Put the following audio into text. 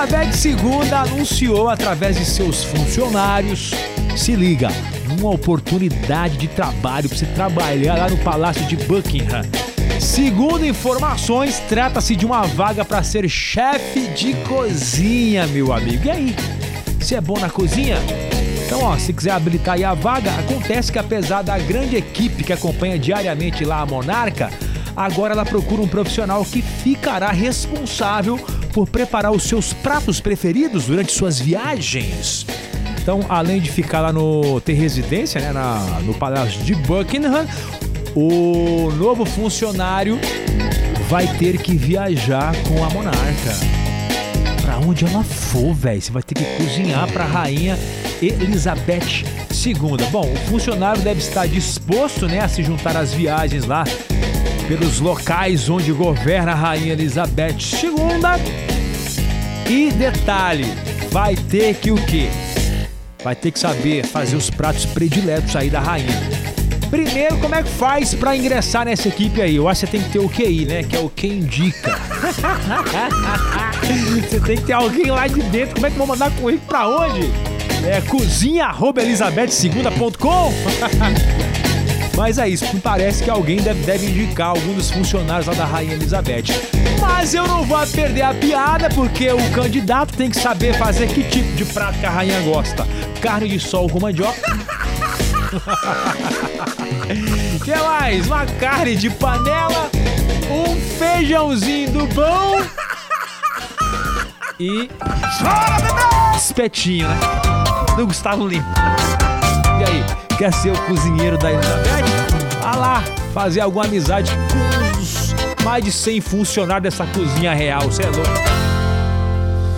Elizabeth II anunciou através de seus funcionários, se liga, uma oportunidade de trabalho para você trabalhar lá no Palácio de Buckingham. Segundo informações, trata-se de uma vaga para ser chefe de cozinha, meu amigo. E aí? Você é bom na cozinha? Então, ó, se quiser habilitar aí a vaga, acontece que apesar da grande equipe que acompanha diariamente lá a Monarca, agora ela procura um profissional que ficará responsável por preparar os seus pratos preferidos durante suas viagens. Então, além de ficar lá no ter residência, né, na, no Palácio de Buckingham, o novo funcionário vai ter que viajar com a monarca. Pra onde ela for, velho, você vai ter que cozinhar pra rainha Elizabeth II. Bom, o funcionário deve estar disposto, né, a se juntar às viagens lá pelos locais onde governa a rainha Elizabeth II. E detalhe, vai ter que o quê? Vai ter que saber fazer os pratos prediletos aí da rainha. Primeiro, como é que faz para ingressar nessa equipe aí? Eu acho que você tem que ter o QI, né? Que é o que indica. você tem que ter alguém lá de dentro. Como é que vou mandar currículo pra onde? É cozinha.elizabeth2.com Mas é isso, me parece que alguém deve, deve indicar algum dos funcionários lá da Rainha Elizabeth. Mas eu não vou perder a piada, porque o candidato tem que saber fazer que tipo de prato que a rainha gosta. Carne de sol com mandioca. que mais? Uma carne de panela, um feijãozinho do bom e. Espetinho, né? Do Gustavo Lima. E aí, quer ser o cozinheiro da Elizabeth? Vá lá, fazer alguma amizade com os mais de 100 funcionários dessa cozinha real, você é louco.